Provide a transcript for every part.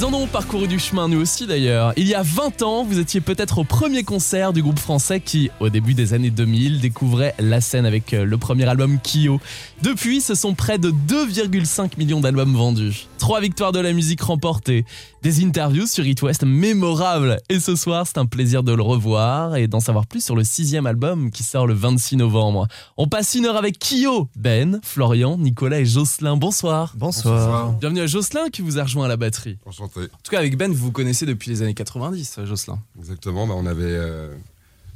Ils en ont parcouru du chemin, nous aussi d'ailleurs. Il y a 20 ans, vous étiez peut-être au premier concert du groupe français qui, au début des années 2000, découvrait la scène avec euh, le premier album Kyo. Depuis, ce sont près de 2,5 millions d'albums vendus. Trois victoires de la musique remportées, des interviews sur It West mémorables. Et ce soir, c'est un plaisir de le revoir et d'en savoir plus sur le sixième album qui sort le 26 novembre. On passe une heure avec Kyo, Ben, Florian, Nicolas et Jocelyn. Bonsoir. Bonsoir. Bienvenue à Jocelyn qui vous a rejoint à la batterie. En tout cas, avec Ben, vous vous connaissez depuis les années 90, Jocelyn. Exactement. Bah, on avait. euh,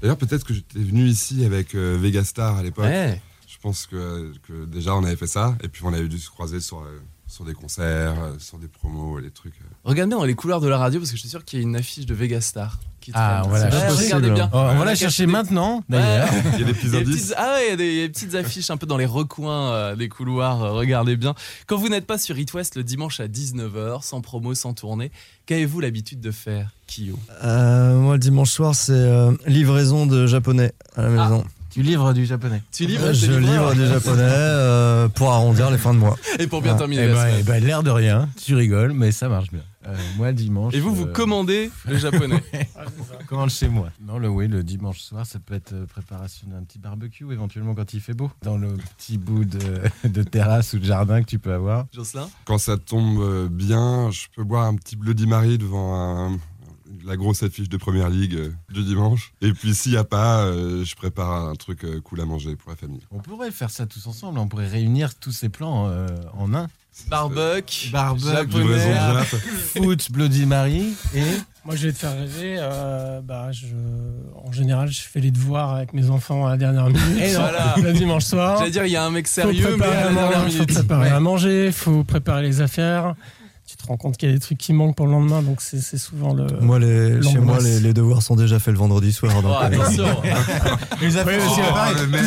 D'ailleurs, peut-être que j'étais venu ici avec euh, Vegastar à l'époque. Ouais. Je pense que, que déjà on avait fait ça. Et puis on avait dû se croiser sur, euh, sur des concerts, euh, sur des promos, des trucs. euh. Regarde bien dans les couleurs de la radio parce que je suis sûr qu'il y a une affiche de Vegastar. Qui Ah, voilà, regardez bien. Oh, on va la chercher des- maintenant, d'ailleurs. Il y a des petits indices. petites- ah ouais, il y a des, il y a des petites affiches un peu dans les recoins euh, des couloirs, euh, regardez bien. Quand vous n'êtes pas sur It West le dimanche à 19h, sans promo, sans tournée, qu'avez-vous l'habitude de faire, Kyo? Euh, moi, le dimanche soir, c'est euh, livraison de japonais à la maison. Tu livres du japonais. Tu livres Euh, je livre du japonais euh, pour arrondir les fins de mois. Et pour bien Ah, terminer Eh la ben, semaine. eh ben, l'air de rien, tu rigoles, mais ça marche bien. Euh, moi, dimanche. Et vous, vous euh, commandez le japonais. commande chez moi. Non, le oui, le dimanche soir, ça peut être euh, préparation d'un petit barbecue, éventuellement quand il fait beau, dans le petit bout de, de terrasse ou de jardin que tu peux avoir. Jocelyn? Quand ça tombe euh, bien, je peux boire un petit Bloody Mary devant un- la grosse affiche de première ligue euh, du dimanche. Et puis s'il n'y a pas, euh, je prépare un truc euh, cool à manger pour la famille. On pourrait faire ça tous ensemble, on pourrait réunir tous ces plans euh, en un. Barbecue, Barbecue. Foot, Bloody Mary et. Moi, je vais te faire rêver. euh, bah, je, en général, je fais les devoirs avec mes enfants à la dernière minute. Et voilà. Le dimanche soir. J'allais dire, il y a un mec Faut sérieux, mais préparer, à à, la dernière manger, faut préparer Ouais. à manger, faut préparer les affaires. Te rends compte qu'il y a des trucs qui manquent pour le lendemain, donc c'est souvent le. Moi, les, chez moi, les, les devoirs sont déjà faits le vendredi soir. donc, Oh, euh, attention Oui, Oh, c'est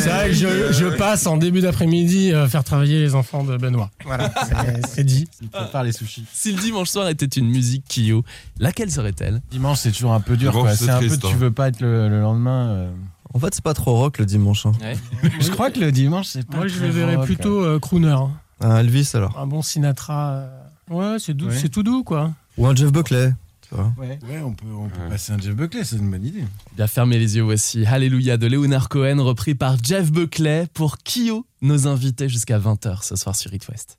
vrai que je, je passe en début d'après-midi euh, faire travailler les enfants de Benoît. Voilà, c'est- c'est dit. Il prépare les sushis. Si le dimanche soir était une musique Kyo, laquelle serait-elle? Dimanche, c'est toujours un peu dur. C'est un peu, triste, tu hein. veux pas être le, le lendemain. euh. En fait, c'est pas trop rock le dimanche. hein. Ouais. Je crois que le dimanche, c'est pas. Moi, je le verrais rock. plutôt euh, crooner. hein. Un Elvis alors. Un bon Sinatra. euh, Ouais, c'est doux, Ouais. c'est tout doux, quoi. Ou un Jeff Buckley. Tu vois. Ouais, ouais, on peut, on peut Ouais. passer un Jeff Buckley, c'est une bonne idée. Bien fermez les yeux, voici Alléluia de Leonard Cohen, repris par Jeff Buckley pour Kyo, nos invités jusqu'à 20h ce soir sur It West.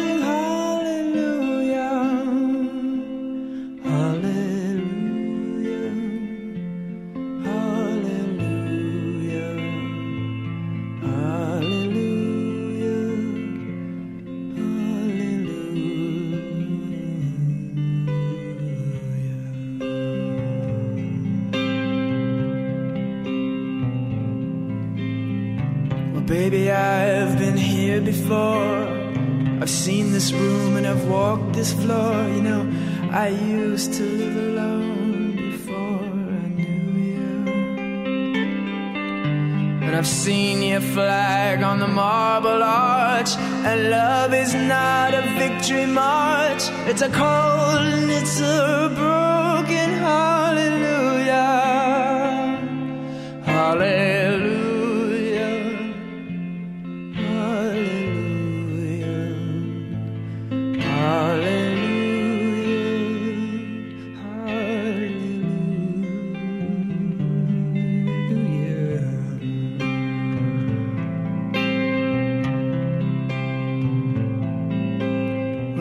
to live alone before I knew you. And I've seen your flag on the marble arch. And love is not a victory march, it's a cold and it's a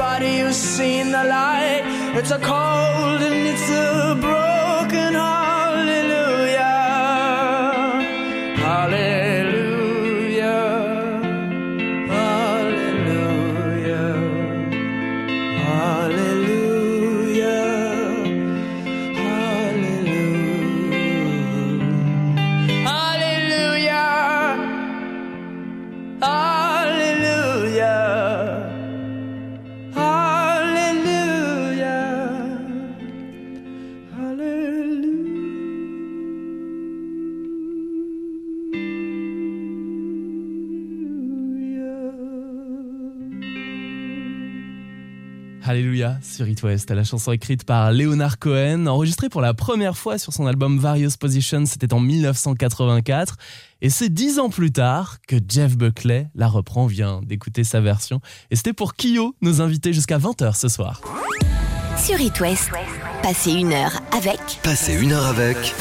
somebody who's seen the light. It's a cold and it's a broken hallelujah. Sur It West, la chanson écrite par Leonard Cohen, enregistrée pour la première fois sur son album Various Positions, c'était en 1984. Et c'est dix ans plus tard que Jeff Buckley la reprend, vient d'écouter sa version. Et c'était pour Kyo, nos invités jusqu'à 20h ce soir. Sur It West, passez une heure avec Passez une heure avec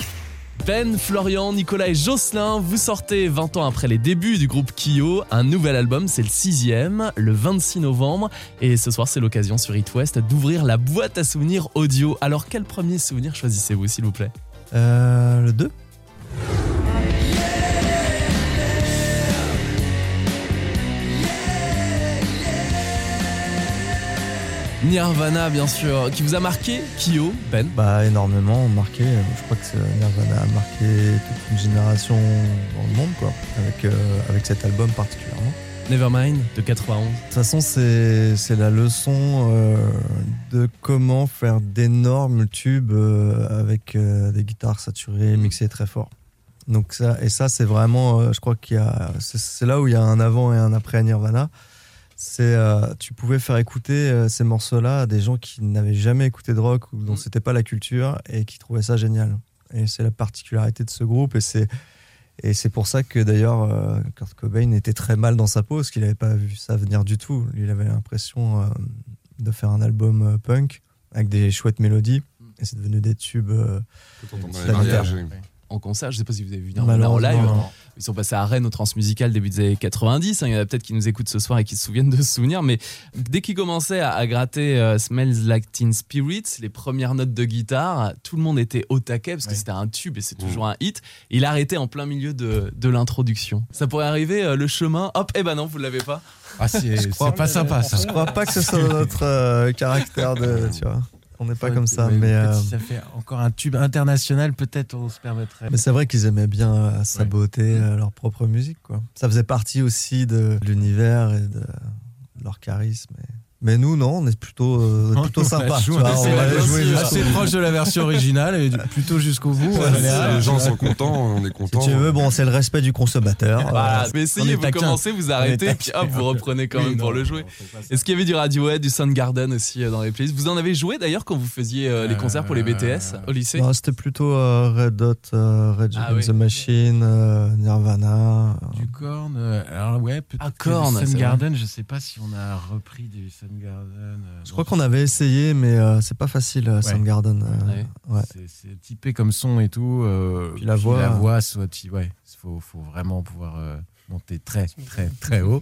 Ben, Florian, Nicolas et Jocelyn, vous sortez 20 ans après les débuts du groupe Kyo, un nouvel album, c'est le sixième, le 26 novembre, et ce soir c'est l'occasion sur It West d'ouvrir la boîte à souvenirs audio. Alors quel premier souvenir choisissez-vous s'il vous plaît? Euh, le 2 Nirvana bien sûr, qui vous a marqué, Kyo, Ben? Bah énormément marqué. Je crois que Nirvana a marqué toute une génération dans le monde, quoi, avec, euh, avec cet album particulièrement. Nevermind de 91. De toute façon, c'est la leçon euh, de comment faire d'énormes tubes euh, avec des guitares saturées, mixées très fort. Donc ça, et ça, c'est vraiment, je crois qu'il y a, c'est- c'est là où il y a un avant et un après à Nirvana. C'est, euh, tu pouvais faire écouter euh, ces morceaux-là à des gens qui n'avaient jamais écouté de rock ou dont c'était pas la culture et qui trouvaient ça génial. Et c'est la particularité de ce groupe et c'est et c'est pour ça que d'ailleurs euh, Kurt Cobain était très mal dans sa peau parce qu'il n'avait pas vu ça venir du tout. Lui, il avait l'impression euh, de faire un album euh, punk avec des chouettes mélodies et c'est devenu des tubes. euh, Quand on entend dans les planétaires. mariages, En concert, je sais pas si vous avez vu Nirvana en live. Ils sont passés à Rennes au Transmusical début des années 90. hein. Il y en a peut-être qui nous écoutent ce soir et qui se souviennent de ce souvenir. Mais dès qu'ils commençaient à, à gratter euh, Smells Like Teen Spirit, les premières notes de guitare, tout le monde était au taquet parce que Ouais. c'était un tube et c'est toujours un hit. Il arrêtait en plein milieu de, de l'introduction. Ça pourrait arriver, euh, le chemin, hop, eh ben non, vous l'avez pas. Ah, c'est c'est pas sympa ça. Je crois pas que ce soit notre euh, caractère de, tu vois. On n'est pas comme ça, Ouais, mais. euh, Si ça fait encore un tube international, peut-être on se permettrait. Mais c'est vrai qu'ils aimaient bien euh, saboter euh, leur propre musique, quoi. Ça faisait partie aussi de l'univers et de leur charisme. et- Mais nous, non, on est plutôt, euh, plutôt sympa. vois, on C'est va assez proche de la version originale et plutôt jusqu'au bout. Si général. les gens sont contents, on est Si content. tu veux, bon, c'est le respect du consommateur. Voilà, Euh, mais essayez, vous taquin. commencez, vous arrêtez, puis hop, vous reprenez quand Oui, même pour non, le jouer. Est-ce qu'il y avait du Radiohead, du Soundgarden aussi euh, dans les playlists? Vous en avez joué d'ailleurs quand vous faisiez euh, les concerts pour les BTS au lycée? Non, C'était plutôt euh, Red Hot, euh, Red Ah oui. the Machine, euh, Nirvana. Du Korn, euh, alors ouais, peut-être Ah, Korn, Soundgarden, je sais pas si on a repris du Soundgarden. Euh, Je crois qu'on avait essayé, mais euh, c'est pas facile, euh, Soundgarden. euh, Ouais. ouais. C'est- typé comme son et tout. euh, Puis la voix. La voix, soit, tu- ouais, faut, faut vraiment pouvoir euh, monter très, très, très haut.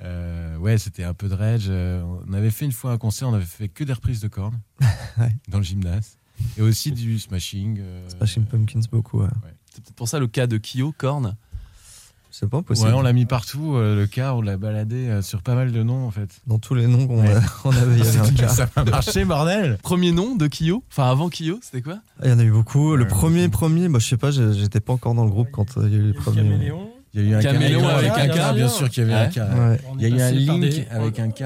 Euh, ouais, c'était un peu de rage. euh, on avait fait une fois un concert, on avait fait que des reprises de cornes Ouais. dans le gymnase. Et aussi du smashing. euh, Smashing Pumpkins, beaucoup, ouais. C'est peut-être pour ça le cas de Kyo, Korn. C'est pas possible. Ouais, on l'a mis partout. euh, le cas, on l'a baladé euh, sur pas mal de noms en fait. Dans tous les noms qu'on Ouais. a- on avait, il y avait un cas. Ça va marcher, bordel Premier nom de Kyo Enfin, avant Kyo, c'était quoi? Ah, Il y en a eu beaucoup. Le Ouais, premier, premier, bah, je sais pas, j'étais pas encore dans le groupe quand euh, il y a eu les a premiers. caméléon. Il y a eu un Caméléon caméléon avec un K. Bien sûr qu'il y avait un K. Il y a eu un link avec un K.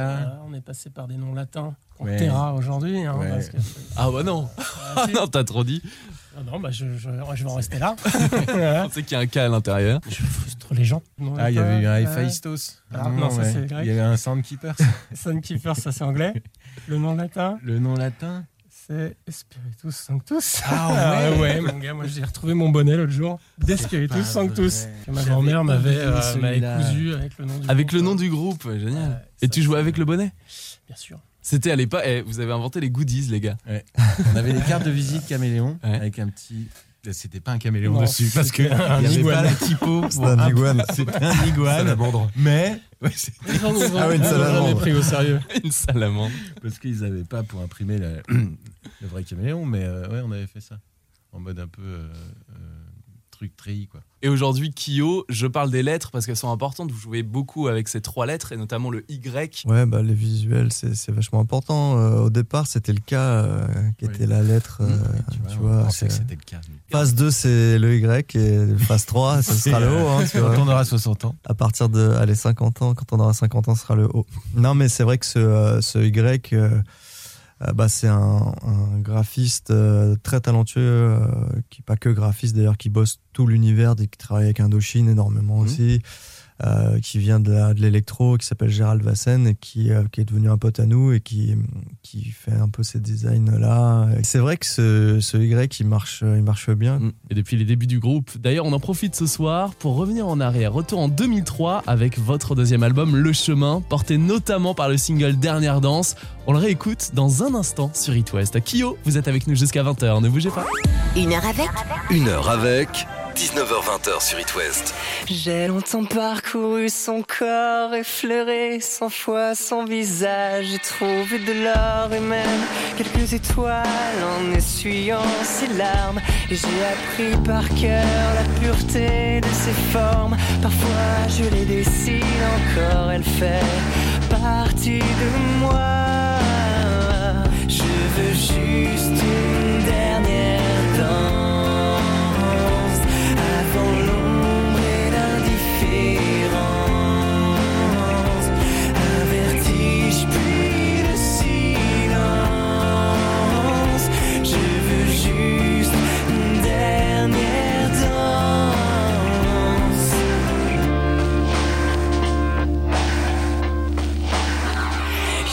On est passé par des noms latins. Ouais. Terra aujourd'hui. hein, Ouais. parce que- Ah bah non Ah, non, t'as trop dit. Ah non, bah, je, je, je vais en rester là. On sait qu'il y a un cas à l'intérieur. Je frustre les gens. Non, Ah, il y avait eu un euh, Héphaïstos. Ah, non, ça, c'est grec. Il y avait un Soundkeeper. Sunkeeper, ça c'est anglais. Le nom latin, Le nom latin c'est Spiritus Sanctus. Ah ouais. ouais, mon gars, moi j'ai retrouvé mon bonnet l'autre jour. Spiritus Sanctus. Que ma grand-mère m'avait euh, cousu avec le nom du Avec groupe. le nom du groupe, génial. Et tu jouais avec le bonnet? Bien sûr. C'était à l'époque. eh, vous avez inventé les goodies, les gars. On avait des cartes de visite caméléon Ouais. avec un petit. C'était pas un caméléon Non, dessus parce que un il y avait iguane. pas la typo. C'était un iguane. C'était un iguane. Salamandre. Mais ouais, Ah oui, une salamandre. pris au sérieux. Une salamandre. parce qu'ils avaient pas pour imprimer la- le vrai caméléon, mais euh, ouais, on avait fait ça en mode un peu euh, euh, truc treillis quoi. Et aujourd'hui, Kyo, je parle des lettres parce qu'elles sont importantes. Vous jouez beaucoup avec ces trois lettres et notamment le Y. Ouais, bah, les visuels, c'est c'est vachement important. Euh, au départ, c'était le cas euh, qui Oui. était la lettre. euh, tu vois, c'était le nous. phase 2, c'est le Y et phase 3, ce sera le O. hein, tu vois. Quand on aura 60 ans. à partir de allez, 50 ans, quand on aura 50 ans, ce sera le haut. Non, mais c'est vrai que ce, euh, ce Y, bah, c'est un, un graphiste euh, très talentueux, euh, qui pas que graphiste d'ailleurs, qui bosse tout l'univers, qui travaille avec Indochine énormément aussi, euh, qui vient de l'électro, qui s'appelle Gérald Vassen et qui, euh, qui est devenu un pote à nous et qui, qui fait un peu ces designs-là. C'est vrai que ce, ce Y, il marche, il marche bien. Mm. Et depuis les débuts du groupe. D'ailleurs, on en profite ce soir pour revenir en arrière. Retour en 2003 avec votre deuxième album, Le Chemin, porté notamment par le single Dernière Danse. On le réécoute dans un instant sur It West. Kyo, vous êtes avec nous jusqu'à 20h, ne bougez pas. Une heure avec Une heure avec 19h20 sur It West. J'ai longtemps parcouru son corps, effleuré cent fois son visage. J'ai trouvé de l'or et même quelques étoiles en essuyant ses larmes. Et j'ai appris par cœur la pureté de ses formes. Parfois je les dessine encore, elle fait partie de moi. Je veux juste avant l'ombre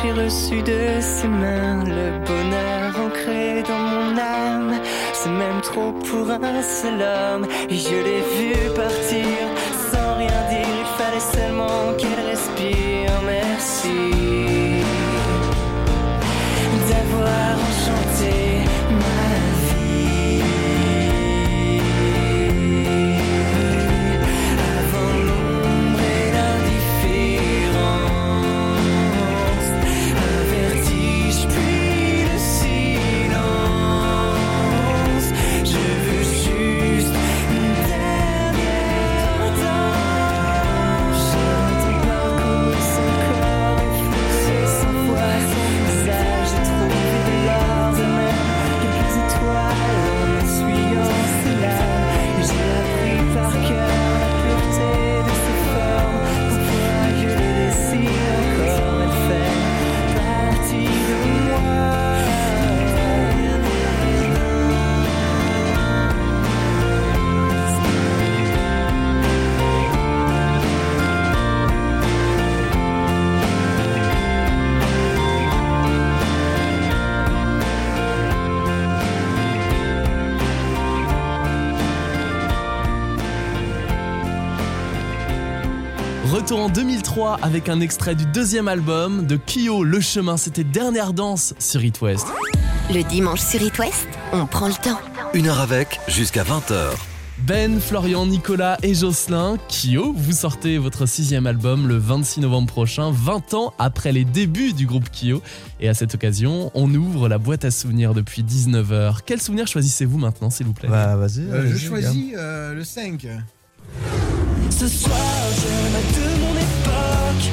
J'ai reçu de ses mains le bonheur ancré dans mon âme. C'est même trop pour un seul homme. Et je l'ai vu partir sans rien dire. Il fallait seulement qu'elle respire. Retour en 2003 avec un extrait du deuxième album de Kyo, Le Chemin. C'était Dernière Danse sur It West. Le dimanche sur It West, on prend le temps. Une heure avec, jusqu'à 20h. Ben, Florian, Nicolas et Jocelyn, Kyo, vous sortez votre sixième album le 26 novembre prochain, 20 ans après les débuts du groupe Kyo. Et à cette occasion, on ouvre la boîte à souvenirs depuis 19h. Quel souvenir choisissez-vous maintenant, s'il vous plaît? Bah, vas-y. Euh, je choisis euh, le 5. Ce soir, je m'aide de mon époque.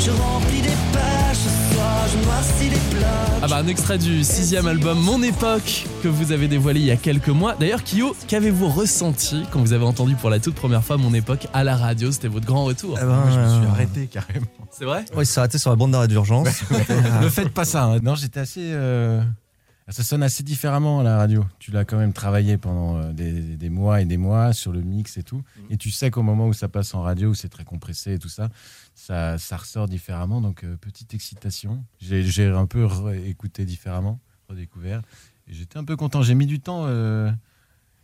Je remplis des pages. Ce soir, je noircis des blocs. Ah bah un extrait du sixième album Mon Époque que vous avez dévoilé il y a quelques mois. D'ailleurs Kyo, qu'avez-vous ressenti quand vous avez entendu pour la toute première fois Mon Époque à la radio? C'était votre grand retour. Eh ben, je me suis euh, arrêté carrément. C'est vrai? Ouais, il s'est arrêté sur la bande d'arrêt d'urgence. ne faites pas ça. hein. Non, j'étais assez. euh, Ça sonne assez différemment à la radio. Tu l'as quand même travaillé pendant euh, des, des mois et des mois sur le mix et tout. Et tu sais qu'au moment où ça passe en radio, où c'est très compressé et tout ça, ça, ça ressort différemment. Donc, euh, petite excitation. J'ai un peu écouté différemment, redécouvert. Et j'étais un peu content. J'ai mis du temps. euh,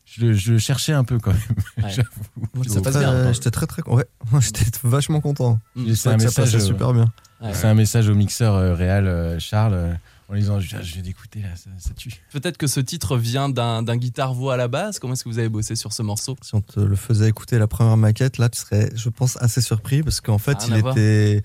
je, le- je cherchais un peu quand même. Ouais. J'avoue. Ça passe Très- bien. J'étais très très ouais, j'étais vachement content. Mm. J'ai- C'est un Ça message. passait super bien. Ouais. C'est un message au mixeur euh, réel, euh, Charles, euh, en disant Je, viens d'écouter là, ça, ça tue. Peut-être que ce titre vient d'un d'un guitare-voix à la base. Comment est-ce que vous avez bossé sur ce morceau? Si on te le faisait écouter la première maquette, là, tu serais, je pense, assez surpris parce qu'en fait, il était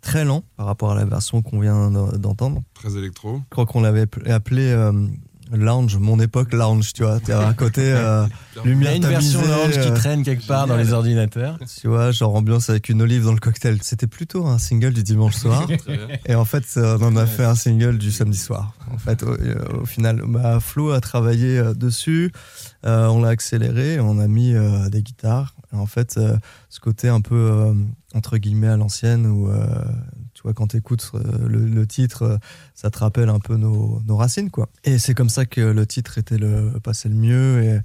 très lent par rapport à la version qu'on vient d'en- d'entendre. Très électro. Je crois qu'on l'avait appelé- appelé euh, lounge, mon époque lounge, tu vois. À un côté euh, Il y a une version orange qui euh, traîne quelque part dans les ordinateurs. tu vois, genre ambiance avec une olive dans le cocktail. C'était plutôt un single du dimanche soir. Et en fait, ça- on en a fait un single du samedi soir. En fait, au, euh, au final, bah, Flo a travaillé euh, dessus, euh, on l'a accéléré, on a mis euh, des guitares. Et en fait, euh, ce côté un peu euh, entre guillemets à l'ancienne où euh, quand t'écoutes euh, le, titre, euh, ça te rappelle un peu nos, racines, quoi. Et c'est comme ça que le titre était le passé le mieux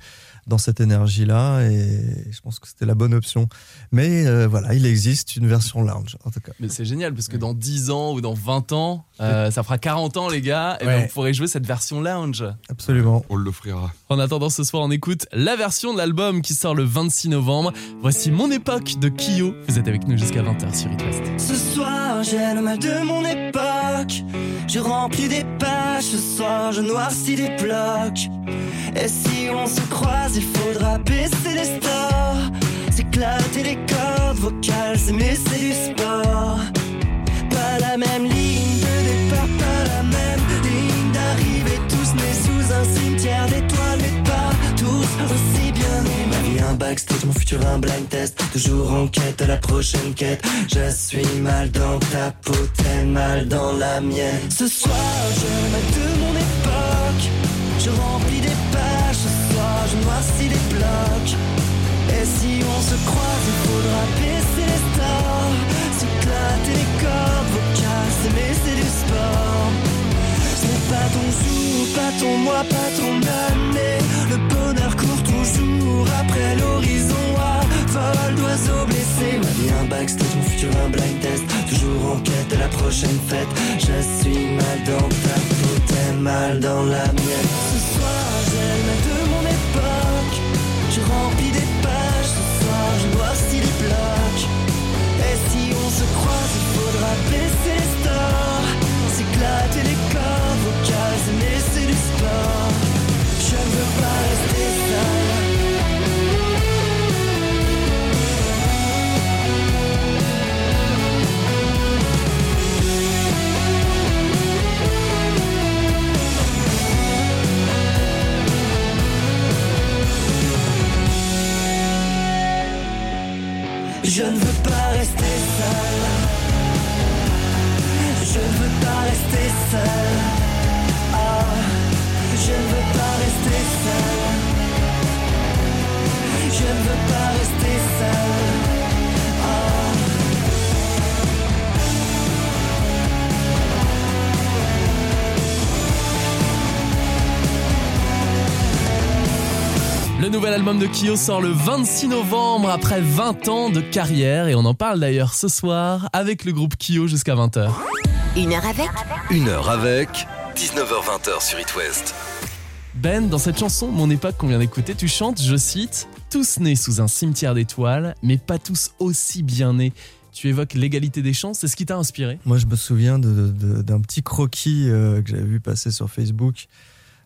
dans cette énergie-là. Et je pense que c'était la bonne option. Mais euh, voilà, il existe une version lounge, en tout cas. Mais c'est génial parce que dans 10 ans ou dans 20 ans, euh, ça fera 40 ans les gars, et ben, Ouais. vous pourrez jouer cette version lounge. Absolument. On l'offrira. En attendant ce soir, on écoute la version de l'album qui sort le 26 novembre. Voici Mon Époque de Kyo. Vous êtes avec nous jusqu'à 20h sur It West. Ce soir, j'ai le mal de mon époque. Je remplis des pages. Ce soir, je noircis des blocs. Et si on se croise, il faudra baisser les stores. S'éclater les cordes vocales, s'aimer, c'est du sport. Pas la même ligne de départ, pas la même ligne d'arrivée. Tous nés sous un cimetière d'étoiles, mais aussi bien. Ma vie, un backstage, mon futur, un blind test. Toujours en quête à la prochaine quête. Je suis mal dans ta peau, mal dans la mienne. Ce soir, je m'aide de mon époque. Je remplis des pages, ce soir, je noircis les blocs. Et si on se croise, il faudra baisser les stores. S'éclater les cordes vocales, s'aimer, c'est du sport. Ce n'est pas ton jour, pas ton mois, pas ton année. Le bonheur toujours après l'horizon à vol d'oiseaux blessés. Ma vie, un backstage, mon futur, un blind test. Toujours en quête de la prochaine fête. Je suis mal dans ta peau, t'es mal dans la mienne. Ce soir, j'ai le de mon époque. Je remplis des pages, ce soir, je noircis les blocs. Et si on se croise, il faudra baisser les stores. S'éclater les cordes vocales, mais c'est du sport. Je ne veux pas rester seul. Je ne veux pas rester seul. Je ne veux pas rester seul. Ah, je ne veux pas rester seul. Je ne veux pas rester seul. Le nouvel album de Kyo sort le 26 novembre après 20 ans de carrière et on en parle d'ailleurs ce soir avec le groupe Kyo jusqu'à 20h. Une heure avec Une heure avec 19h20 sur It West. Ben, dans cette chanson Mon époque qu'on vient d'écouter, tu chantes, je cite, Tous nés sous un cimetière d'étoiles, mais pas tous aussi bien nés. Tu évoques l'égalité des chances, c'est ce qui t'a inspiré? Moi, je me souviens d'un petit croquis euh, que j'avais vu passer sur Facebook.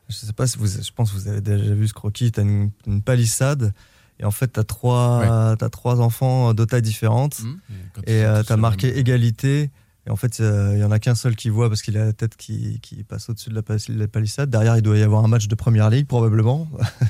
Je sais pas si vous, je pense que vous avez déjà vu ce croquis. T'as une, une palissade et en fait, t'as trois, t'as trois enfants de tailles différentes ils et euh, t'as marqué égalité. Et en fait, euh, il y en a qu'un seul qui voit parce qu'il a la tête qui, qui passe au-dessus de la, pal- la palissade. Derrière, il doit y avoir un match de première ligue probablement.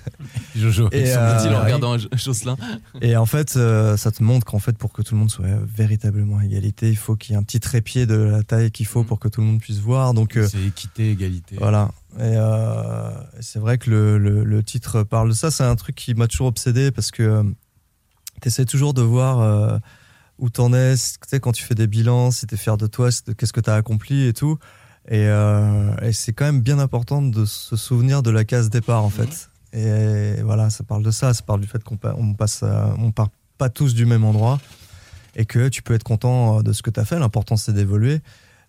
Jojo. Et, euh, en regardant Jocelyn. Et en fait, euh, ça te montre qu'en fait, pour que tout le monde soit véritablement à égalité, il faut qu'il y ait un petit trépied de la taille qu'il faut Mhm. pour que tout le monde puisse voir. Donc euh, C'est équité, égalité. voilà. Et euh, c'est vrai que le, le- le titre parle de ça. C'est un truc qui m'a toujours obsédé parce que tu essaies toujours de voir euh, où t'en es. Tu sais, quand tu fais des bilans, si t'es fier de toi, qu'est-ce que t'as accompli et tout. Et, euh, et c'est quand même bien important de se souvenir de la case départ en fait. Et voilà, ça parle de ça. Ça parle du fait qu'on pa- on passe, à- on part pas tous du même endroit et que tu peux être content euh, de ce que tu as fait. L'important c'est d'évoluer.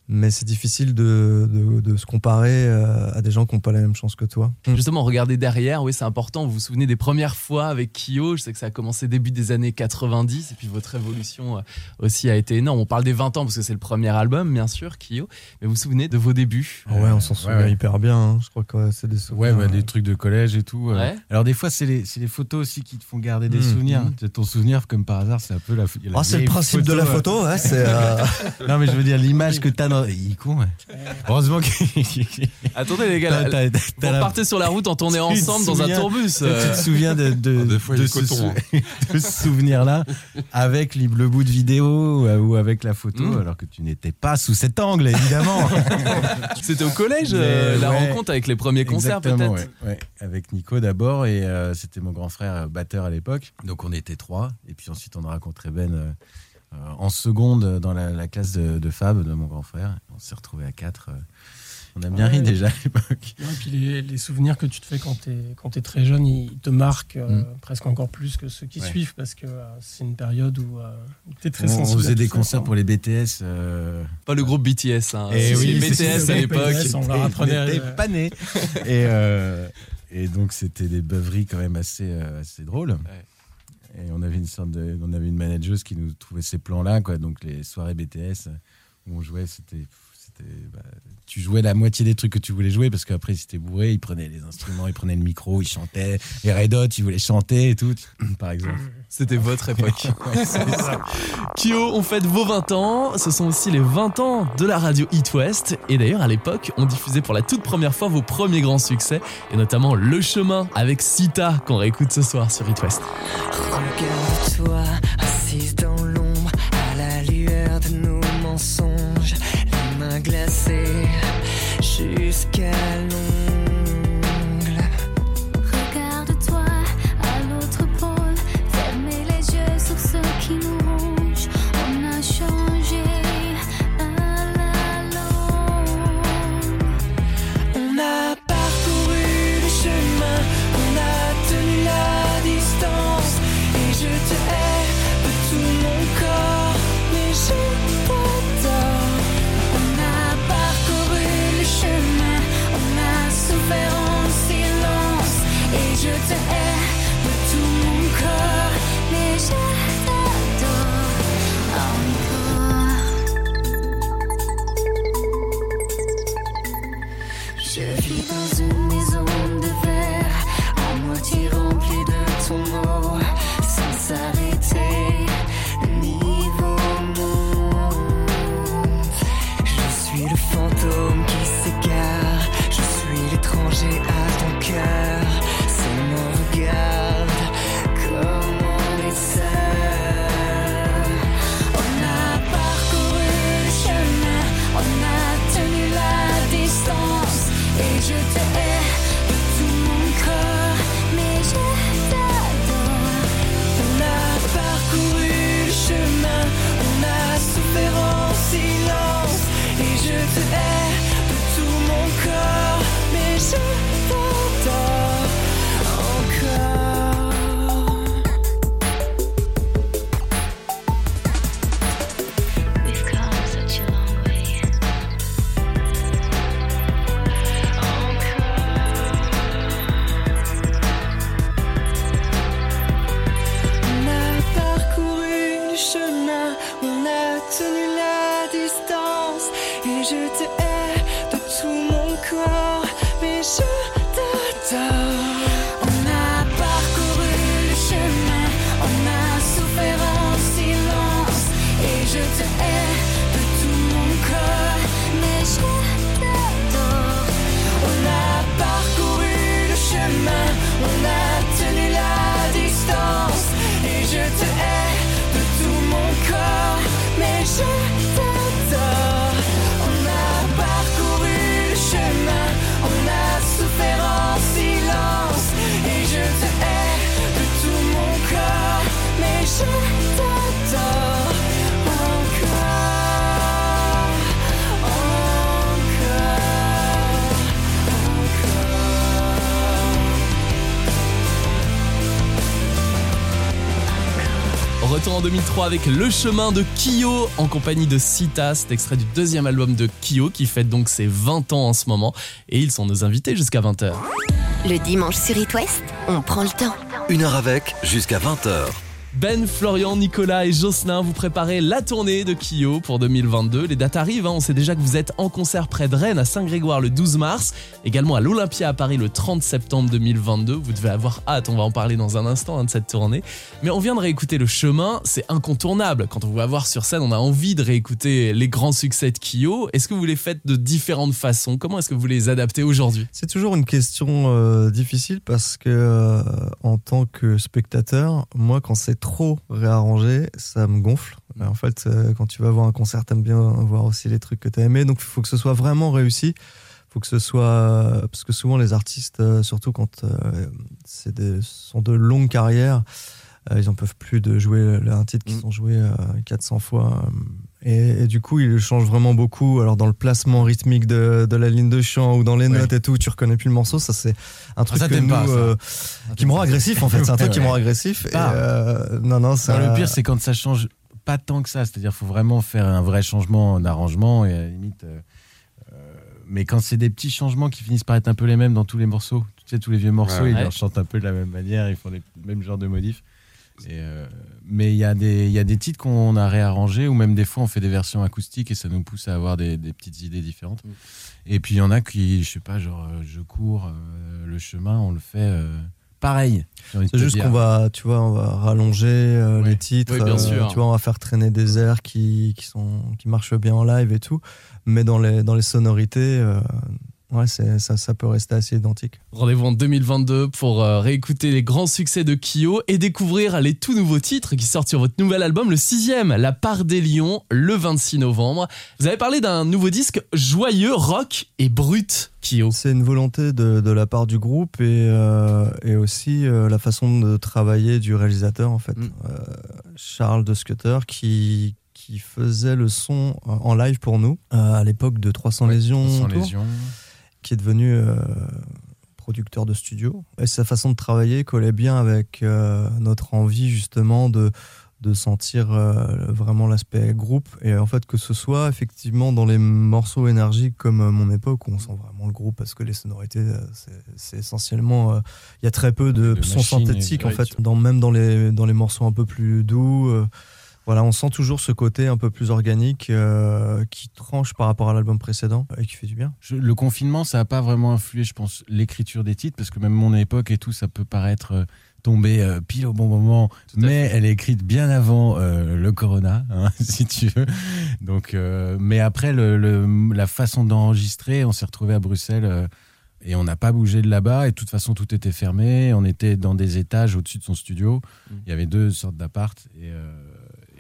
Mais c'est difficile de, de- de se comparer euh, à des gens qui n'ont pas la même chance que toi. Justement, regardez derrière, oui, c'est important. Vous vous souvenez des premières fois avec Kyo? Je sais que ça a commencé début des années 90 et puis votre évolution euh, aussi a été énorme. On parle des 20 ans parce que c'est le premier album, bien sûr, Kyo. Mais vous vous souvenez de vos débuts? Ah ouais, on s'en souvient ouais. hyper bien. hein. Je crois que ouais, c'est des Ouais, bah, des trucs de collège et tout. euh. Ouais. Alors des fois, c'est les, c'est les photos aussi qui te font garder des Mhm. souvenirs. C'est Ton souvenir, comme par hasard, c'est un peu la. la Ah, c'est le principe de la photo, ouais, euh, Non, mais je veux dire, l'image que t'as dans. Il est con, ouais. Heureusement que. Attendez les gars, T'as- t'as- vous t'as la- repartez sur la route en Tu te ensemble dans un souviens- tourbus. Tu euh. te souviens de, de, Ah, des fois, il de ce, coton, sou- de ce souvenir-là avec li- le bout de vidéo euh, ou avec la photo, Mhm. alors que tu n'étais pas sous cet angle, évidemment. C'était au collège, euh, Mais la ouais. rencontre avec les premiers concerts Exactement, peut-être ouais, ouais. Avec Nico d'abord, et euh, c'était mon grand frère euh, batteur à l'époque. Donc on était trois, et puis ensuite on a rencontré Ben euh, euh, en seconde dans la, la classe de, de Fab de mon grand frère. On s'est retrouvés à quatre. euh. On a bien Ouais. ri déjà à l'époque. Et puis les, les souvenirs que tu te fais quand tu es, très jeune, ils te marquent euh, Mm. presque encore plus que ceux qui Ouais. suivent parce que euh, c'est une période où tu es très On, on sensible. à faisait des concerts pour les BTS. euh, Pas le groupe BTS, hein. Et C'est oui, les BTS à l'époque. On leur Et apprenait, on euh, nés. et, euh, et donc c'était des beuveries quand même assez, euh, assez drôles. Et on avait une sorte de, on avait une manageuse qui nous trouvait ces plans-là, quoi. Donc les soirées BTS où on jouait, c'était, bah, tu jouais la moitié des trucs que tu voulais jouer parce qu'après ils étaient bourrés, ils prenaient les instruments, ils prenaient le micro, ils chantaient. Les Red Hot, ils voulaient chanter et tout, par exemple. C'était votre époque. Kyo, on fête vos 20 ans. Ce sont aussi les 20 ans de la radio Eat West. Et d'ailleurs, à l'époque, on diffusait pour la toute première fois vos premiers grands succès. Et notamment Le Chemin avec Sita, qu'on réécoute ce soir sur Eat West. Regarde-toi, te hais de tout mon corps, mais je t'entends. avec Le Chemin de Kyo en compagnie de Sita, cet extrait du deuxième album de Kyo qui fête donc ses 20 ans en ce moment et ils sont nos invités jusqu'à 20h. Le dimanche sur It West, on prend le temps. Une heure avec jusqu'à 20h. Ben, Florian, Nicolas et Jocelyn, vous préparez la tournée de Kyo pour 2022. Les dates arrivent, hein. on sait déjà que vous êtes en concert près de Rennes à Saint-Grégoire le 12 mars, également à l'Olympia à Paris le 30 septembre 2022. Vous devez avoir hâte, on va en parler dans un instant hein, de cette tournée. Mais on vient de réécouter Le Chemin, c'est incontournable. Quand on vous va voir sur scène, on a envie de réécouter les grands succès de Kyo. Est-ce que vous les faites de différentes façons? Comment est-ce que vous les adaptez aujourd'hui? C'est toujours une question euh, difficile parce que, euh, en tant que spectateur, moi, quand c'est trop réarrangé, ça me gonfle. En fait, euh, quand tu vas voir un concert, t'aimes bien voir aussi les trucs que t'as aimés. Donc, il faut que ce soit vraiment réussi. faut que ce soit. Parce que souvent, les artistes, euh, surtout quand euh, c'est des, sont de longues carrières, ils en peuvent plus de jouer un titre qu'ils ont joué euh, 400 fois. Et, et du coup, il change vraiment beaucoup. Alors, dans le placement rythmique de, de la ligne de chant ou dans les Ouais. notes et tout, tu reconnais plus le morceau. Ça, c'est un truc ça, que t'aimes nous, pas, ça. euh, Ça, qui me rend agressif, en fait. C'est un truc qui me rend agressif. Et, Ah. euh, non, non, ça. Non, le pire, c'est quand ça change pas tant que ça. C'est-à-dire qu'il faut vraiment faire un vrai changement d'arrangement et à la limite. euh, euh, mais quand c'est des petits changements qui finissent par être un peu les mêmes dans tous les morceaux, tu sais, tous les vieux morceaux, Ouais. ils Ouais. leur chantent un peu de la même manière, ils font les mêmes genres de modifs. Et, euh, mais il y, a des- y a des titres qu'on a réarrangés ou même des fois on fait des versions acoustiques et ça nous pousse à avoir des, des petites idées différentes. Mm. Et puis il y en a qui, je sais pas, genre euh, je cours euh, le chemin, on le fait euh, pareil. C'est te juste qu'on va, tu vois, on va rallonger Ouais. les titres. Oui, bien sûr. Tu vois, on va faire traîner des airs qui, qui, sont, qui marchent bien en live et tout. Mais dans les, dans les sonorités, ouais, ça, ça peut rester assez identique. Rendez-vous en 2022 pour euh, réécouter les grands succès de Kyo et découvrir les tout nouveaux titres qui sortent sur votre nouvel album, le sixième, La part des lions, le 26 novembre. Vous avez parlé d'un nouveau disque joyeux, rock et brut, Kyo. C'est une volonté de, de la part du groupe et, euh, et aussi euh, la façon de travailler du réalisateur, en fait. Mm. Charles de Scutter qui, qui faisait le son en live pour nous à l'époque de 300 lésions. Sans Tour. Qui est devenu euh, producteur de studio. Et sa façon de travailler collait bien avec euh, notre envie justement de, de sentir euh, vraiment l'aspect groupe. Et en fait, que ce soit effectivement dans les morceaux énergiques comme mon époque, où on sent vraiment le groupe parce que les sonorités, c'est- essentiellement. Il y a très peu de, De sons synthétiques en fait, dans, même dans les, dans les morceaux un peu plus doux. Voilà, on sent toujours ce côté un peu plus organique euh, qui tranche par rapport à l'album précédent et qui fait du bien. Je- le confinement, ça n'a pas vraiment influé, je pense, l'écriture des titres, parce que même mon époque et tout, ça peut paraître euh, tomber euh, pile au bon moment, mais elle est écrite bien avant le corona, hein, si tu veux. Donc, mais après, le, le- la façon d'enregistrer, on s'est retrouvé à Bruxelles. et on n'a pas bougé de là-bas, et de toute façon, tout était fermé. On était dans des étages au-dessus de son studio. Mm. Il y avait deux sortes d'appart. Et, euh,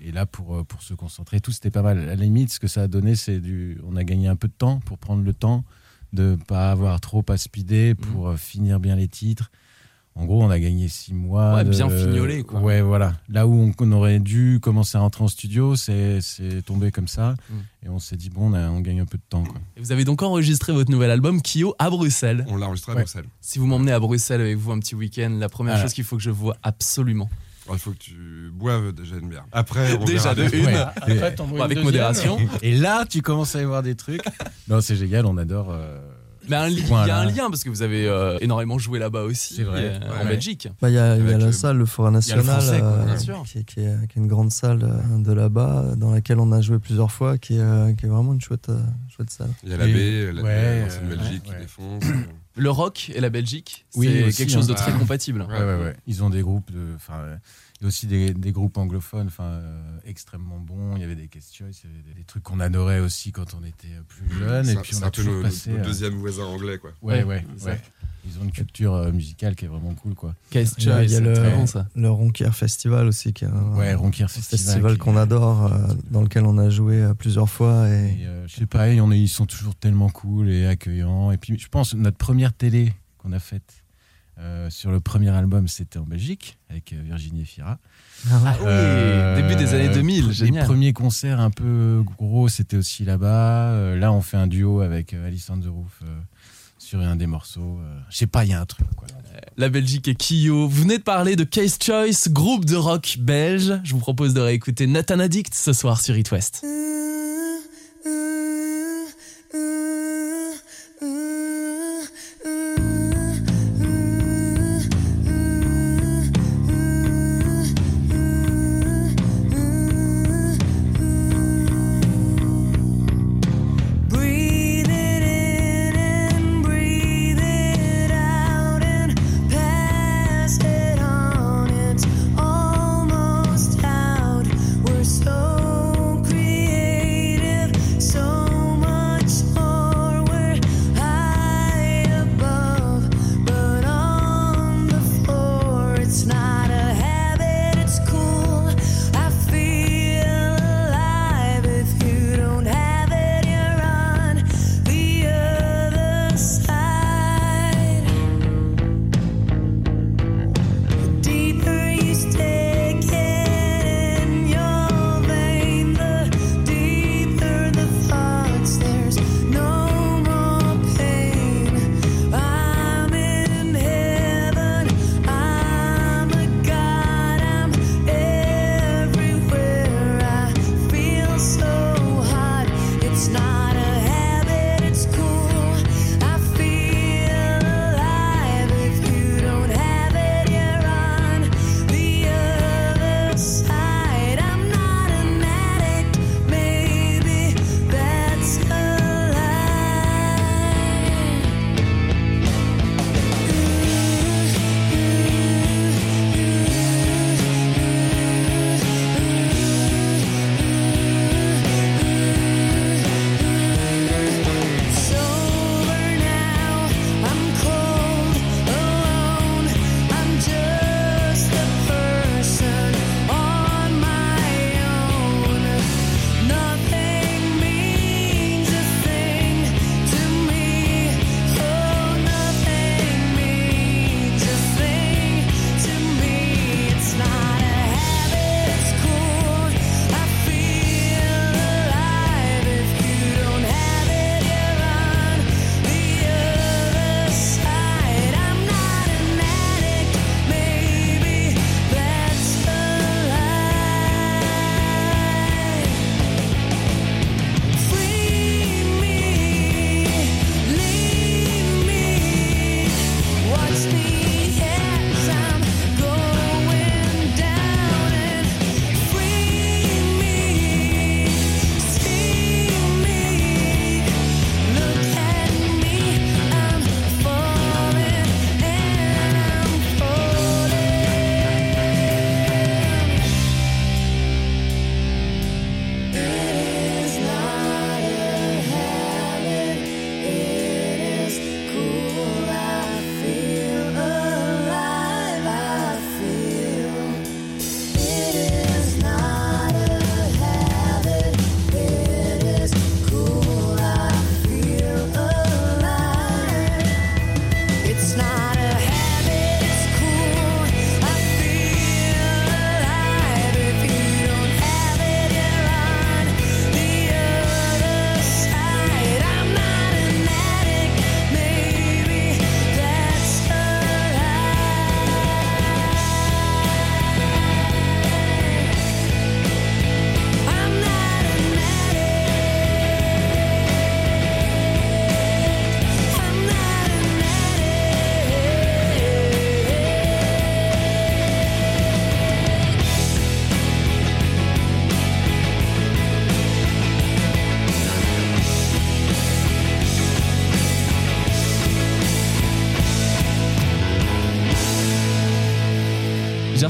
et là, pour, euh, pour se concentrer, tout, c'était pas mal. À la limite, ce que ça a donné, c'est du. On a gagné un peu de temps pour prendre le temps de pas avoir trop à speeder Mhm. pour euh, finir bien les titres. En gros, on a gagné six mois. Ouais, de- bien fignolé, quoi. Ouais, voilà. Là où on, on aurait dû commencer à rentrer en studio, c'est c'est tombé comme ça. Mhm. Et on s'est dit, bon, on, a- on gagne un peu de temps. Quoi. Et vous avez donc enregistré votre nouvel album Kyo à Bruxelles. On l'a enregistré à Ouais. Bruxelles. Si vous m'emmenez à Bruxelles avec vous un petit week-end, la première chose qu'il faut que je vois absolument. Il faut que tu boives déjà une bière. Après, on Déjà verra de une. Après, bois une Avec deuxième. modération. Et là, tu commences à y voir des trucs. Non, c'est génial, on adore. euh, Mais il y a un lien parce que vous avez euh, énormément joué là-bas aussi, C'est vrai. euh, Ouais, en ouais. Belgique. Bah, Il y a, y la le- salle, le Forum National, le français, quoi, euh, bien sûr. qui, est- qui est, qui est une grande salle de là-bas, dans laquelle on a joué plusieurs fois, qui est, qui est vraiment une chouette, chouette salle. Il y a la baie, la euh, Belgique ouais, qui défonce. Le rock et la Belgique, Oui, c'est quelque chose de hein. très compatible. Ouais, ouais, ouais. Ils ont des groupes, de, euh, il y a aussi des, des groupes anglophones, enfin, euh, extrêmement bons. Il y avait des questions, il y avait des, des trucs qu'on adorait aussi quand on était plus jeunes. C'est Et puis on a un peu passé. nos euh, deuxième voisin anglais, quoi. Ouais, ouais, ouais. Ils ont une culture euh, musicale qui est vraiment cool, quoi. Case Il y a- il y a Choice, le- c'est très bon ça. Le Ronquier Festival aussi, qui est un, Ouais, Ronquier un Festival. festival qui- qu'on adore, euh, dans lequel on a joué euh, plusieurs fois. Et, Et, euh, je sais pas, on est, ils sont toujours tellement cool et accueillants. Et puis, je pense notre première télé qu'on a faite euh, sur le premier album, c'était en Belgique avec euh, Virginie Efira. Ah oui, début des années 2000, Les génial. premiers concerts un peu gros, c'était aussi là-bas. Euh, là, on fait un duo avec euh, Alice on the Roof euh, sur un des morceaux. Euh, je sais pas, il y a un truc. Quoi. La Belgique et Kyo. Vous venez de parler de Case Choice, groupe de rock belge. Je vous propose de réécouter Nathan Addict ce soir sur It West.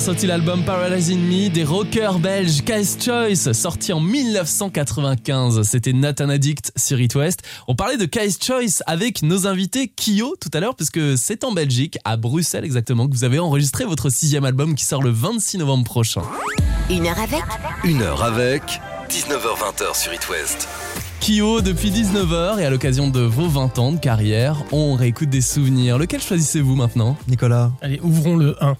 Sorti l'album Paradise in Me des rockers belges Case Choice, sorti en 1995. C'était Nathan Addict sur It West. On parlait de Case Choice avec nos invités Kyo tout à l'heure, puisque c'est en Belgique, à Bruxelles exactement, que vous avez enregistré votre sixième album qui sort le 26 novembre prochain. Une heure avec Une heure avec 19h20 sur It West. Kyo depuis 19h et à l'occasion de vos 20 ans de carrière, on réécoute des souvenirs. Lequel choisissez-vous maintenant? Nicolas. Allez, ouvrons le 1.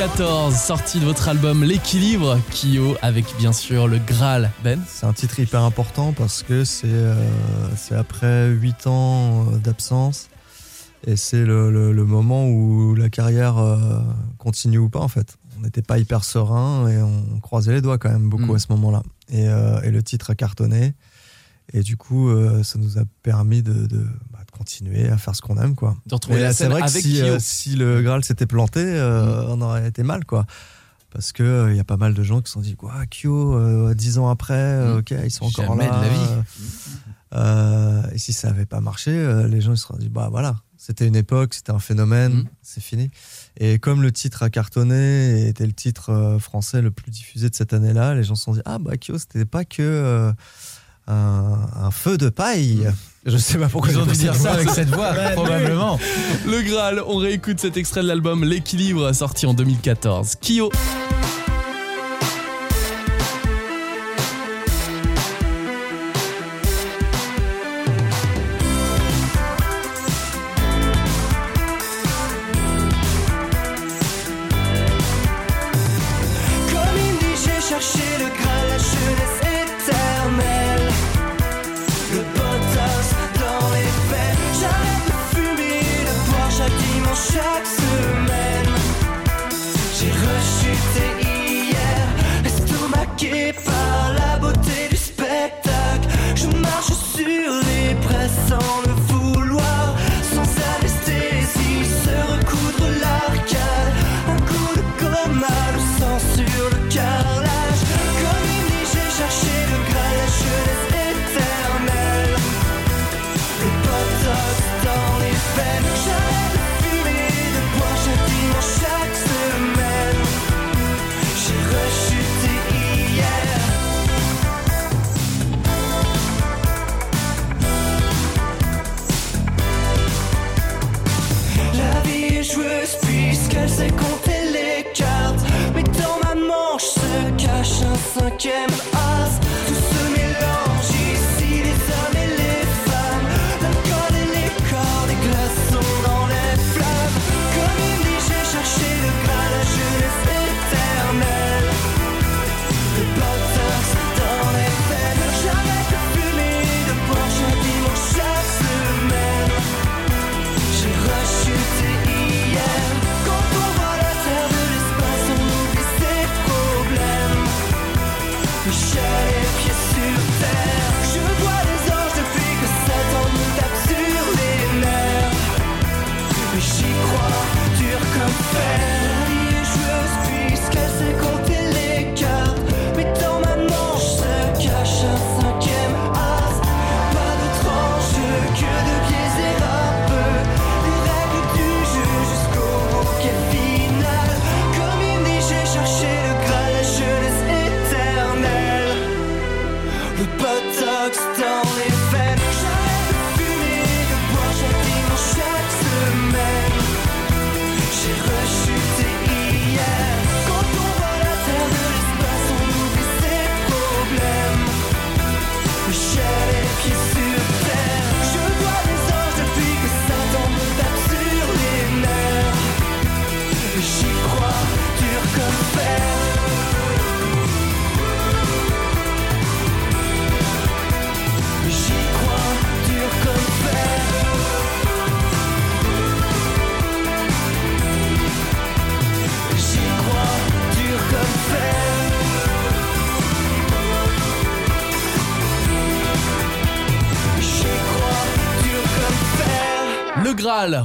2014, sortie de votre album L'équilibre, Kyo, avec bien sûr le Graal. Ben C'est un titre hyper important parce que c'est euh, après 8 ans euh, d'absence et c'est le, le- le moment où la carrière euh, continue ou pas en fait. On n'était pas hyper serein et on croisait les doigts quand même beaucoup Mm. à ce moment-là. Et, euh, et le titre a cartonné et du coup ça nous a permis de continuer à faire ce qu'on aime quoi. De retrouver Mais la c'est scène vrai que avec si, Kyo. euh, si le Graal s'était planté, euh, on aurait été mal, quoi. Parce que euh, il y a pas mal de gens qui se sont dit, quoi, Kyo, euh, dix ans après, euh, Mm. ok, ils sont encore Jamais là. de la vie. euh, et si ça avait pas marché, euh, les gens ils se sont dit, bah voilà, c'était une époque, c'était un phénomène, Mm. c'est fini. Et comme le titre a cartonné et était le titre euh, français le plus diffusé de cette année-là, les gens se sont dit, ah bah Kyo, c'était pas que euh, un, un feu de paille. Je sais pas pourquoi Ils ont j'ai dû dire ça avec cette voix, probablement. Le Graal, on réécoute cet extrait de l'album L'équilibre, sorti en 2014. Kyo.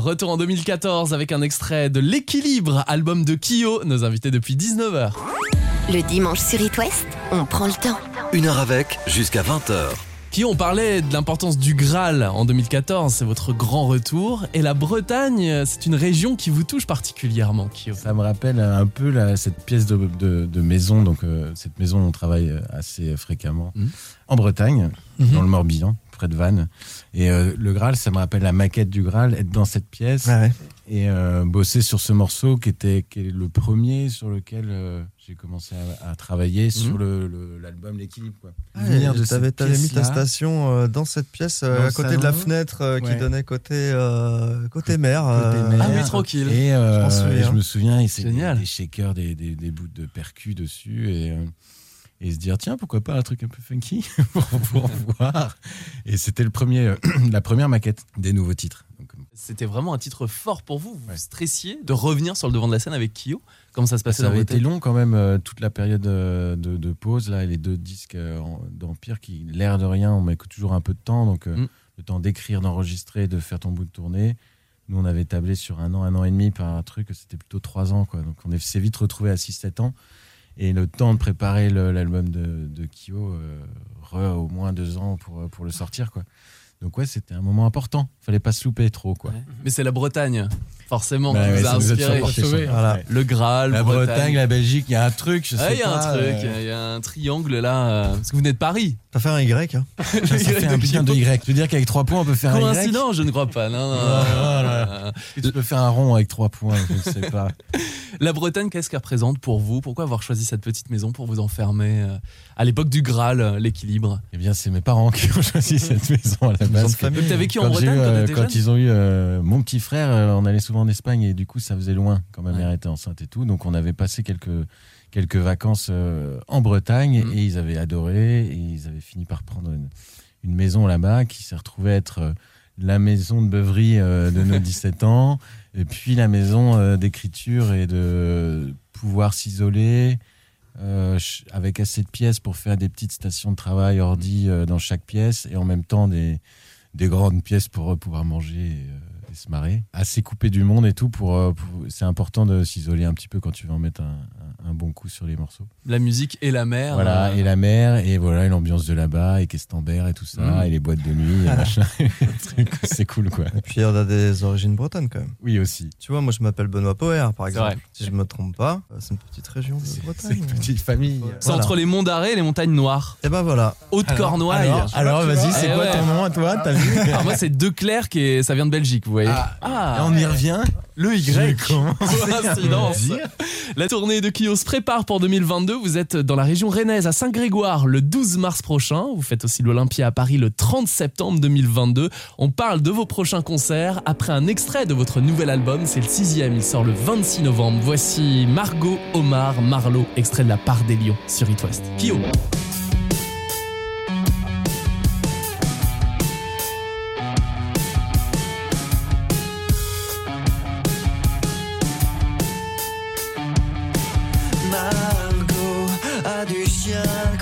Retour en 2014 avec un extrait de L'équilibre, album de Kyo, nos invités depuis 19h. Le dimanche sur It West, on prend le temps. Une heure avec, jusqu'à 20h. Qui on parlait de l'importance du Graal en 2014, c'est votre grand retour. Et la Bretagne, c'est une région qui vous touche particulièrement, Kyo. Ça me rappelle un peu la- cette pièce de, de- de maison, donc euh, cette maison où on travaille assez fréquemment Mhm. en Bretagne, Mhm. dans le Morbihan, près de Vannes. Et euh, le Graal, ça me rappelle la maquette du Graal, être dans cette pièce Ouais, ouais. et euh, bosser sur ce morceau qui était qui est le premier sur lequel euh, j'ai commencé à, à travailler sur le- le- l'album L'équilibre. T'avais cette t'avais mis ta station euh, dans cette pièce euh, Dans à côté de la fenêtre euh, qui donnait côté, euh, côté mer. côté euh, mer. Ah oui, tranquille. Et, euh, Je souviens. et je me souviens, et c'est des, Génial. des shakers, des, des, des bouts de percus dessus, et, euh, et se dire, tiens, pourquoi pas un truc un peu funky pour, pour voir. Et c'était le premier, euh, la première maquette des nouveaux titres. Euh, C'était vraiment un titre fort pour vous. Vous Ouais. stressiez de revenir sur le devant de la scène avec Kyo. Comment ça se passait ça avait été long quand même, euh, toute la période de, de pause, là, et les deux disques d'Empire qui, l'air de rien, on met toujours un peu de temps, donc Mm. le temps d'écrire, d'enregistrer, de faire ton bout de tournée. Nous, on avait tablé sur un an, un an et demi par un truc, c'était plutôt trois ans, quoi. Donc on est- s'est vite retrouvé à 6-7 ans. Et le temps de préparer l'album de, Kyo, euh, au moins deux ans pour, euh, pour le sortir, quoi. Donc ouais, c'était un moment important. Fallait pas se louper trop, quoi. Mais c'est la Bretagne, forcément, Bah ouais, vous a ça nous a inspiré. Sauvé. Voilà. Le Graal, La Bretagne, la Belgique, il y a un truc, je sais Ah, Il y a pas, un truc, euh, il y a un triangle là. euh, Parce que vous venez de Paris. T'as fait un Y, hein Ça fait un putain de Y. Tu veux dire qu'avec 3 points, on peut faire un Y? Coïncident, je ne crois pas. Non, non. Voilà. Tu peux faire un rond avec 3 points, je ne sais pas. La Bretagne, qu'est-ce qu'elle représente pour vous? Pourquoi avoir choisi cette petite maison pour vous enfermer euh, À l'époque du Graal, l'équilibre? Eh bien, c'est mes parents qui ont choisi cette maison à la base. T'avais qui en Bretagne eu, quand ils ont eu euh, mon petit frère, on allait souvent en Espagne et du coup, ça faisait loin quand ma Ouais. mère était enceinte et tout. Donc, on avait passé quelques, quelques vacances euh, en Bretagne Mhm. et ils avaient adoré et ils avaient fini par prendre une, une maison là-bas qui s'est retrouvée être euh, la maison de beuverie euh, de nos 17 ans et puis la maison d'écriture et de pouvoir s'isoler euh, avec assez de pièces pour faire des petites stations de travail ordi euh, dans chaque pièce et en même temps des, des grandes pièces pour euh, pouvoir manger et, et se marrer. Assez coupé du monde et tout. Pour, euh, pour- c'est important de s'isoler un petit peu quand tu veux en mettre un, un- un bon coup sur les morceaux. La musique et la mer. Voilà, euh, et la mer, et voilà, et l'ambiance de là-bas, et Questembert et tout ça, Mm. et les boîtes de nuit, et machin. C'est cool quoi. Et puis on a des origines bretonnes quand même. Oui, aussi. Tu vois, moi je m'appelle Benoît Poer par C'est exemple. Si je me trompe pas, euh, c'est une petite région de C'est Bretagne. une petite famille. C'est entre les monts d'Arrée et les montagnes noires. Et ben voilà. Haute-Cornouailles. Alors, alors, vas-y, c'est Eh quoi ouais. ton nom à toi T'as vu Alors moi c'est De Clercq et ça vient de Belgique, vous voyez. Ah, Et on y revient le Y. Coïncidence. La tournée de Kyo se prépare pour 2022. Vous êtes dans la région rennaise à Saint-Grégoire le 12 mars prochain. Vous faites aussi l'Olympia à Paris le 30 septembre 2022. On parle de vos prochains concerts après un extrait de votre nouvel album. C'est le sixième. Il sort le 26 novembre. Voici Margot, Omar, Marlowe, extrait de La part des lions sur It West. Kyo. A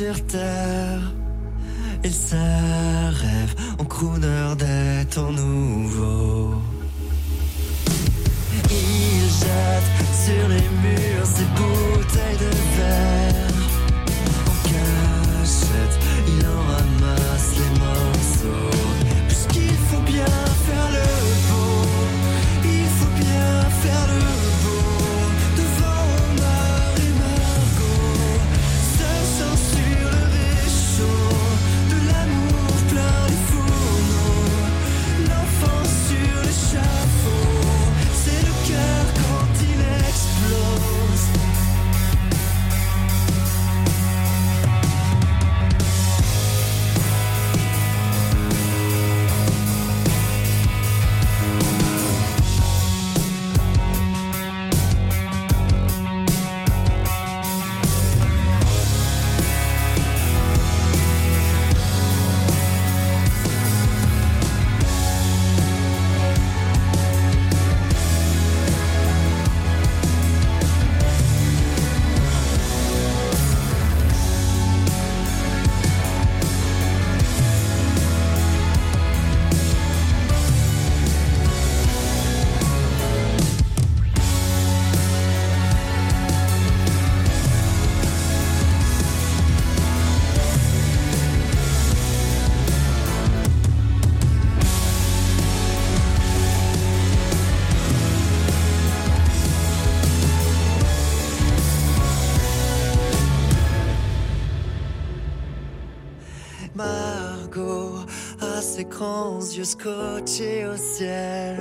sur terre. Il se rêve en crooner des temps nouveaux. Il jette sur les murs ses bouteilles de verre. En cachette, il en ramasse les morceaux. Margot a ses grands yeux scotchés au ciel.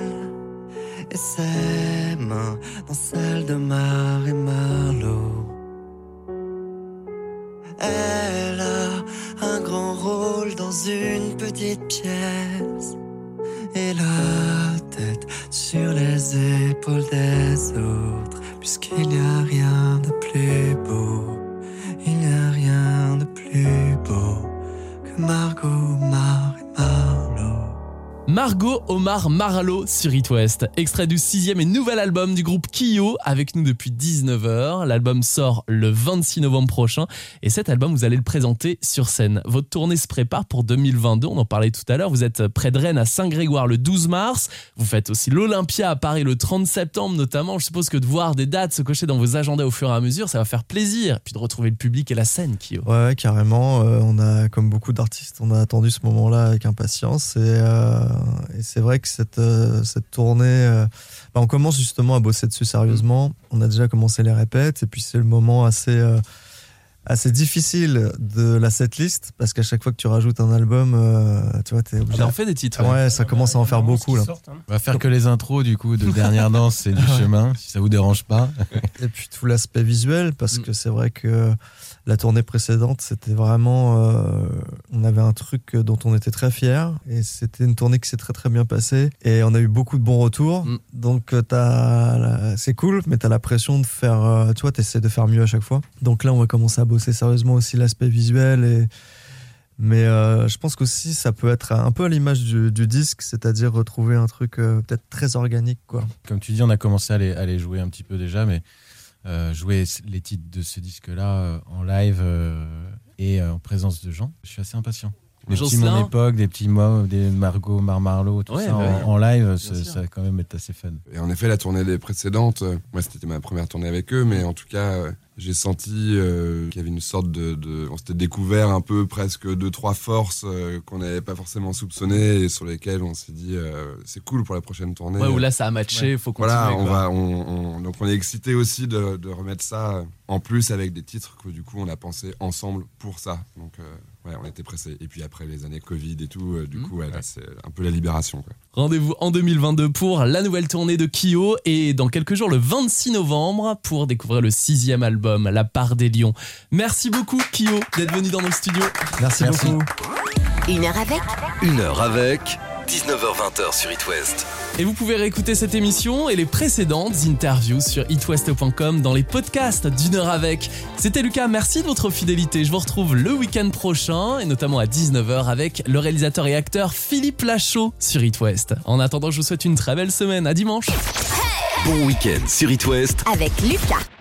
Et ses mains dans celles de Mar et Marlowe. Elle a un grand rôle dans une petite pièce. Et la tête sur les épaules des autres, puisqu'il n'y a rien de plus beau, Margot Omar Marlowe sur It West, extrait du sixième et nouvel album du groupe Kyo, avec nous depuis 19h. L'album sort le 26 novembre prochain et cet album, vous allez le présenter sur scène. Votre tournée se prépare pour 2022, on en parlait tout à l'heure. Vous êtes près de Rennes à Saint-Grégoire le 12 mars. Vous faites aussi l'Olympia à Paris le 30 septembre notamment. Je suppose que de voir des dates se cocher dans vos agendas au fur et à mesure, ça va faire plaisir. Puis de retrouver le public et la scène, Kyo. Ouais, carrément. Euh, on a, comme beaucoup d'artistes, on a attendu ce moment-là avec impatience. Et, euh, et c'est vrai que cette, euh, cette tournée, euh, bah, on commence justement à bosser dessus sérieusement. On a déjà commencé les répètes. Et puis c'est le moment assez, euh, assez difficile de la setlist. Parce qu'à chaque fois que tu rajoutes un album, euh, tu vois, t'es obligé. On en fait des titres. Ouais, ça commence à en faire beaucoup là. On va faire que les intros du coup de Dernière Danse et du Ouais. chemin, si ça vous dérange pas. Et puis tout l'aspect visuel, parce Mm. que c'est vrai que la tournée précédente, c'était vraiment. euh, on avait un truc dont on était très fiers. Et c'était une tournée qui s'est très très bien passée. Et on a eu beaucoup de bons retours. Mm. Donc euh, t'as c'est cool, mais tu as la pression de faire. euh, tu vois, tu essaies de faire mieux à chaque fois. Donc là, on va commencer à bosser sérieusement aussi l'aspect visuel. Et, mais euh, je pense qu'aussi, ça peut être un peu à l'image du, du disque, c'est-à-dire retrouver un truc euh, peut-être très organique. quoi. Comme tu dis, on a commencé à les, à les jouer un petit peu déjà, mais euh, jouer les titres de ce disque-là euh, en live euh, et en présence de gens, je suis assez impatient. Des petits Jocelyn Mon Époque, des petits mots, des Margot, Marmarlo, tout Ouais, ça en, bah ouais. en live, ça, va quand même être assez fun. Et en effet, la tournée des précédentes, euh, moi c'était ma première tournée avec eux, mais en tout cas, euh, j'ai senti euh, qu'il y avait une sorte de, de- On s'était découvert un peu presque deux, trois forces euh, qu'on n'avait pas forcément soupçonnées et sur lesquelles on s'est dit euh, c'est cool pour la prochaine tournée. Ouais, où là ça a matché, faut continuer. Voilà, on quoi. va, on, on- donc on est excité aussi de, de remettre ça en plus avec des titres que du coup on a pensé ensemble pour ça. Donc euh, ouais, on était pressés. Et puis après les années Covid et tout, euh, du Mhm. coup ouais, c'est un peu la libération. Quoi. Rendez-vous en 2022 pour la nouvelle tournée de Kyo et dans quelques jours le 26 novembre pour découvrir le sixième album La part des lions. Merci beaucoup Kyo d'être venu dans nos studios. Merci, Merci. beaucoup. Une heure avec Une heure avec 19h20 sur It West. Et vous pouvez réécouter cette émission et les précédentes interviews sur itwest.com dans les podcasts d'une heure avec. C'était Lucas, merci de votre fidélité. Je vous retrouve le week-end prochain et notamment à 19h avec le réalisateur et acteur Philippe Lachaud sur It West. En attendant, je vous souhaite une très belle semaine. À dimanche. Bon week-end sur It West avec Lucas.